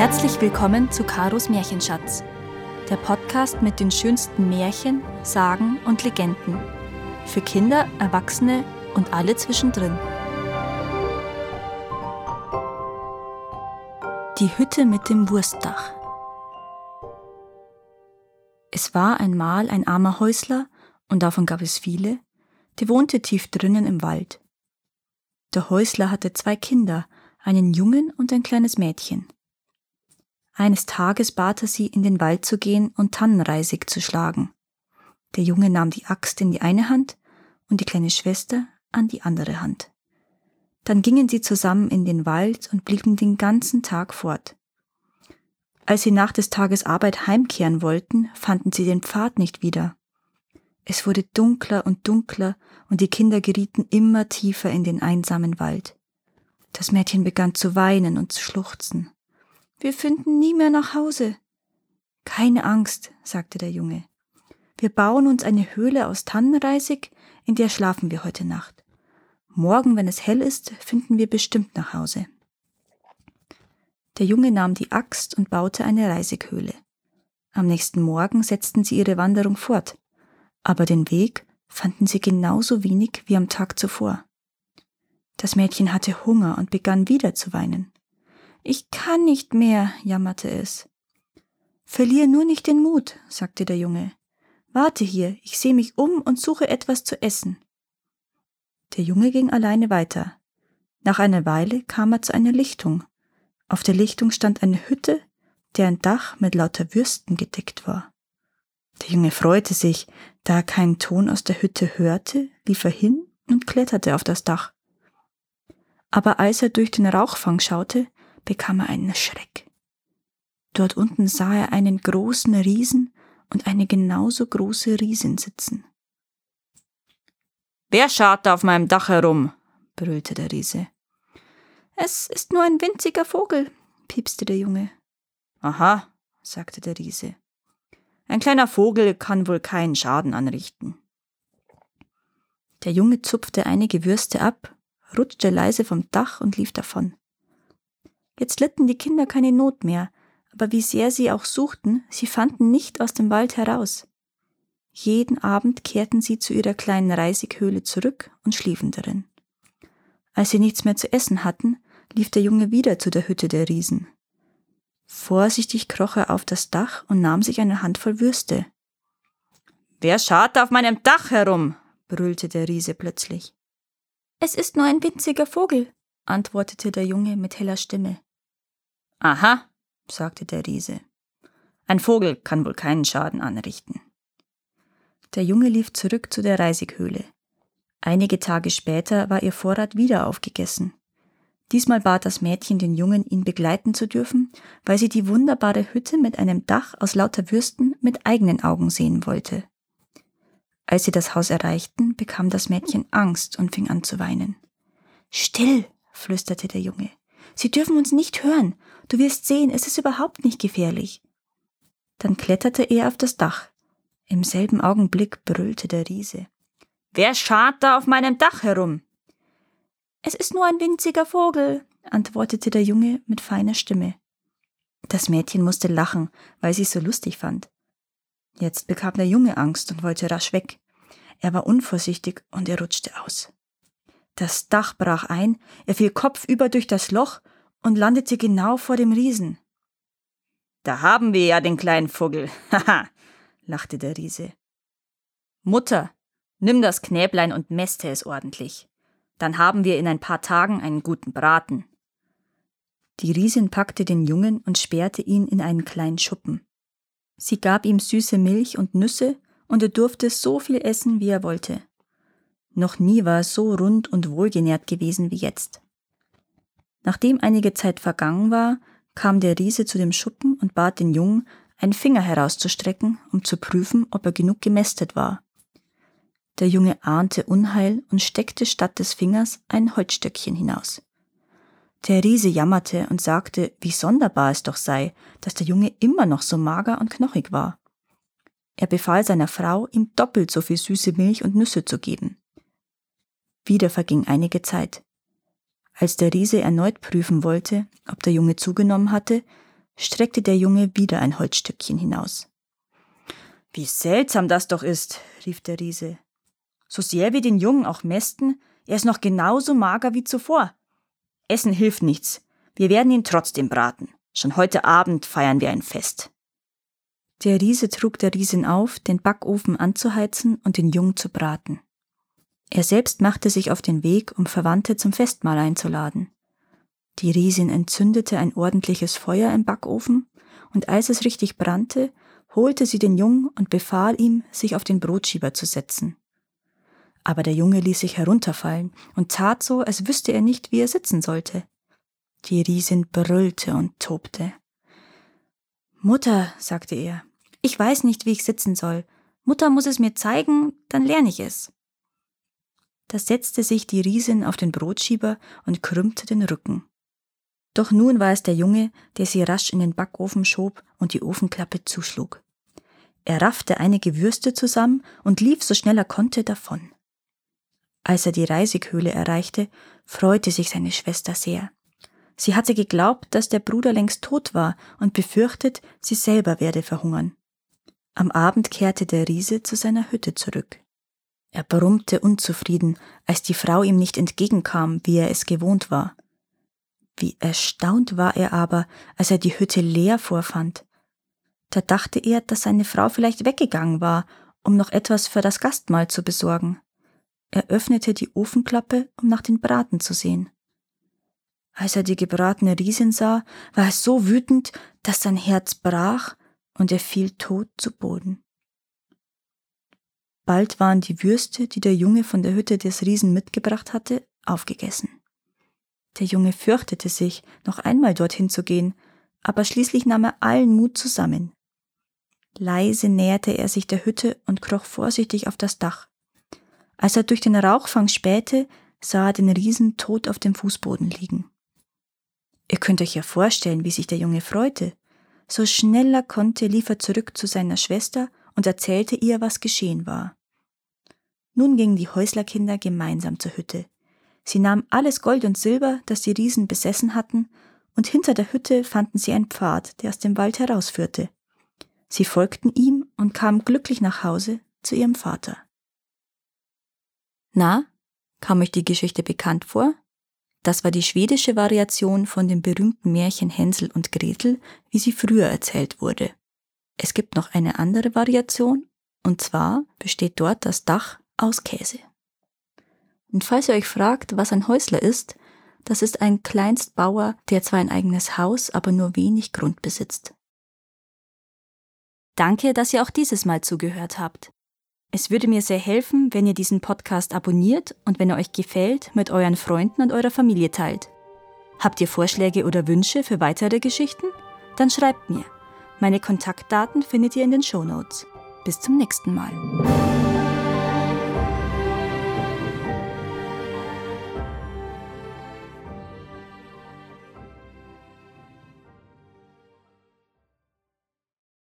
Herzlich willkommen zu Karos Märchenschatz, der Podcast mit den schönsten Märchen, Sagen und Legenden. Für Kinder, Erwachsene und alle zwischendrin. Die Hütte mit dem Wurstdach. Es war einmal ein armer Häusler, und davon gab es viele, der wohnte tief drinnen im Wald. Der Häusler hatte zwei Kinder, einen Jungen und ein kleines Mädchen. Eines Tages bat er sie, in den Wald zu gehen und Tannenreisig zu schlagen. Der Junge nahm die Axt in die eine Hand und die kleine Schwester an die andere Hand. Dann gingen sie zusammen in den Wald und blieben den ganzen Tag fort. Als sie nach des Tages Arbeit heimkehren wollten, fanden sie den Pfad nicht wieder. Es wurde dunkler und dunkler, und die Kinder gerieten immer tiefer in den einsamen Wald. Das Mädchen begann zu weinen und zu schluchzen. Wir finden nie mehr nach Hause. Keine Angst, sagte der Junge. Wir bauen uns eine Höhle aus Tannenreisig, in der schlafen wir heute Nacht. Morgen, wenn es hell ist, finden wir bestimmt nach Hause. Der Junge nahm die Axt und baute eine Reisighöhle. Am nächsten Morgen setzten sie ihre Wanderung fort, aber den Weg fanden sie genauso wenig wie am Tag zuvor. Das Mädchen hatte Hunger und begann wieder zu weinen. Ich kann nicht mehr, jammerte es. Verlier nur nicht den Mut, sagte der Junge. Warte hier, ich sehe mich um und suche etwas zu essen. Der Junge ging alleine weiter. Nach einer Weile kam er zu einer Lichtung. Auf der Lichtung stand eine Hütte, deren Dach mit lauter Würsten gedeckt war. Der Junge freute sich, da er keinen Ton aus der Hütte hörte, lief er hin und kletterte auf das Dach. Aber als er durch den Rauchfang schaute, bekam er einen Schreck. Dort unten sah er einen großen Riesen und eine genauso große Riesin sitzen. Wer schart da auf meinem Dach herum? brüllte der Riese. Es ist nur ein winziger Vogel, piepste der Junge. Aha, sagte der Riese. Ein kleiner Vogel kann wohl keinen Schaden anrichten. Der Junge zupfte einige Würste ab, rutschte leise vom Dach und lief davon. Jetzt litten die Kinder keine Not mehr, aber wie sehr sie auch suchten, sie fanden nicht aus dem Wald heraus. Jeden Abend kehrten sie zu ihrer kleinen Reisighöhle zurück und schliefen darin. Als sie nichts mehr zu essen hatten, lief der Junge wieder zu der Hütte der Riesen. Vorsichtig kroch er auf das Dach und nahm sich eine Handvoll Würste. Wer schart auf meinem Dach herum? brüllte der Riese plötzlich. Es ist nur ein winziger Vogel, antwortete der Junge mit heller Stimme. Aha, sagte der Riese. Ein Vogel kann wohl keinen Schaden anrichten. Der Junge lief zurück zu der Reisighöhle. Einige Tage später war ihr Vorrat wieder aufgegessen. Diesmal bat das Mädchen den Jungen, ihn begleiten zu dürfen, weil sie die wunderbare Hütte mit einem Dach aus lauter Würsten mit eigenen Augen sehen wollte. Als sie das Haus erreichten, bekam das Mädchen Angst und fing an zu weinen. Still, flüsterte der Junge. Sie dürfen uns nicht hören. Du wirst sehen, es ist überhaupt nicht gefährlich. Dann kletterte er auf das Dach. Im selben Augenblick brüllte der Riese. Wer schart da auf meinem Dach herum? Es ist nur ein winziger Vogel, antwortete der Junge mit feiner Stimme. Das Mädchen musste lachen, weil sie es so lustig fand. Jetzt bekam der Junge Angst und wollte rasch weg. Er war unvorsichtig und er rutschte aus. Das Dach brach ein, er fiel kopfüber durch das Loch und landete genau vor dem Riesen. Da haben wir ja den kleinen Vogel. Haha, lachte der Riese. Mutter, nimm das Knäblein und mäste es ordentlich. Dann haben wir in ein paar Tagen einen guten Braten. Die Riesin packte den Jungen und sperrte ihn in einen kleinen Schuppen. Sie gab ihm süße Milch und Nüsse, und er durfte so viel essen, wie er wollte. Noch nie war er so rund und wohlgenährt gewesen wie jetzt. Nachdem einige Zeit vergangen war, kam der Riese zu dem Schuppen und bat den Jungen, einen Finger herauszustrecken, um zu prüfen, ob er genug gemästet war. Der Junge ahnte Unheil und steckte statt des Fingers ein Holzstöckchen hinaus. Der Riese jammerte und sagte, wie sonderbar es doch sei, dass der Junge immer noch so mager und knochig war. Er befahl seiner Frau, ihm doppelt so viel süße Milch und Nüsse zu geben. Wieder verging einige Zeit. Als der Riese erneut prüfen wollte, ob der Junge zugenommen hatte, streckte der Junge wieder ein Holzstückchen hinaus. Wie seltsam das doch ist, rief der Riese. So sehr wir den Jungen auch mästen, er ist noch genauso mager wie zuvor. Essen hilft nichts. Wir werden ihn trotzdem braten. Schon heute Abend feiern wir ein Fest. Der Riese trug der Riesin auf, den Backofen anzuheizen und den Jungen zu braten. Er selbst machte sich auf den Weg, um Verwandte zum Festmahl einzuladen. Die Riesin entzündete ein ordentliches Feuer im Backofen, und als es richtig brannte, holte sie den Jungen und befahl ihm, sich auf den Brotschieber zu setzen. Aber der Junge ließ sich herunterfallen und tat so, als wüsste er nicht, wie er sitzen sollte. Die Riesin brüllte und tobte. Mutter, sagte er, ich weiß nicht, wie ich sitzen soll. Mutter muss es mir zeigen, dann lerne ich es. Da setzte sich die Riesin auf den Brotschieber und krümmte den Rücken. Doch nun war es der Junge, der sie rasch in den Backofen schob und die Ofenklappe zuschlug. Er raffte einige Würste zusammen und lief so schnell er konnte davon. Als er die Reisighöhle erreichte, freute sich seine Schwester sehr. Sie hatte geglaubt, dass der Bruder längst tot war und befürchtet, sie selber werde verhungern. Am Abend kehrte der Riese zu seiner Hütte zurück. Er brummte unzufrieden, als die Frau ihm nicht entgegenkam, wie er es gewohnt war. Wie erstaunt war er aber, als er die Hütte leer vorfand. Da dachte er, dass seine Frau vielleicht weggegangen war, um noch etwas für das Gastmahl zu besorgen. Er öffnete die Ofenklappe, um nach den Braten zu sehen. Als er die gebratene Riesin sah, war er so wütend, dass sein Herz brach und er fiel tot zu Boden. Bald waren die Würste, die der Junge von der Hütte des Riesen mitgebracht hatte, aufgegessen. Der Junge fürchtete sich, noch einmal dorthin zu gehen, aber schließlich nahm er allen Mut zusammen. Leise näherte er sich der Hütte und kroch vorsichtig auf das Dach. Als er durch den Rauchfang spähte, sah er den Riesen tot auf dem Fußboden liegen. Ihr könnt euch ja vorstellen, wie sich der Junge freute. So schnell er konnte, lief er zurück zu seiner Schwester und erzählte ihr, was geschehen war. Nun gingen die Häuslerkinder gemeinsam zur Hütte. Sie nahmen alles Gold und Silber, das die Riesen besessen hatten, und hinter der Hütte fanden sie einen Pfad, der aus dem Wald herausführte. Sie folgten ihm und kamen glücklich nach Hause zu ihrem Vater. Na, kam euch die Geschichte bekannt vor? Das war die schwedische Variation von dem berühmten Märchen Hänsel und Gretel, wie sie früher erzählt wurde. Es gibt noch eine andere Variation, und zwar besteht dort das Dach aus Käse. Und falls ihr euch fragt, was ein Häusler ist, das ist ein Kleinstbauer, der zwar ein eigenes Haus, aber nur wenig Grund besitzt. Danke, dass ihr auch dieses Mal zugehört habt. Es würde mir sehr helfen, wenn ihr diesen Podcast abonniert und wenn er euch gefällt, mit euren Freunden und eurer Familie teilt. Habt ihr Vorschläge oder Wünsche für weitere Geschichten? Dann schreibt mir. Meine Kontaktdaten findet ihr in den Show Notes. Bis zum nächsten Mal.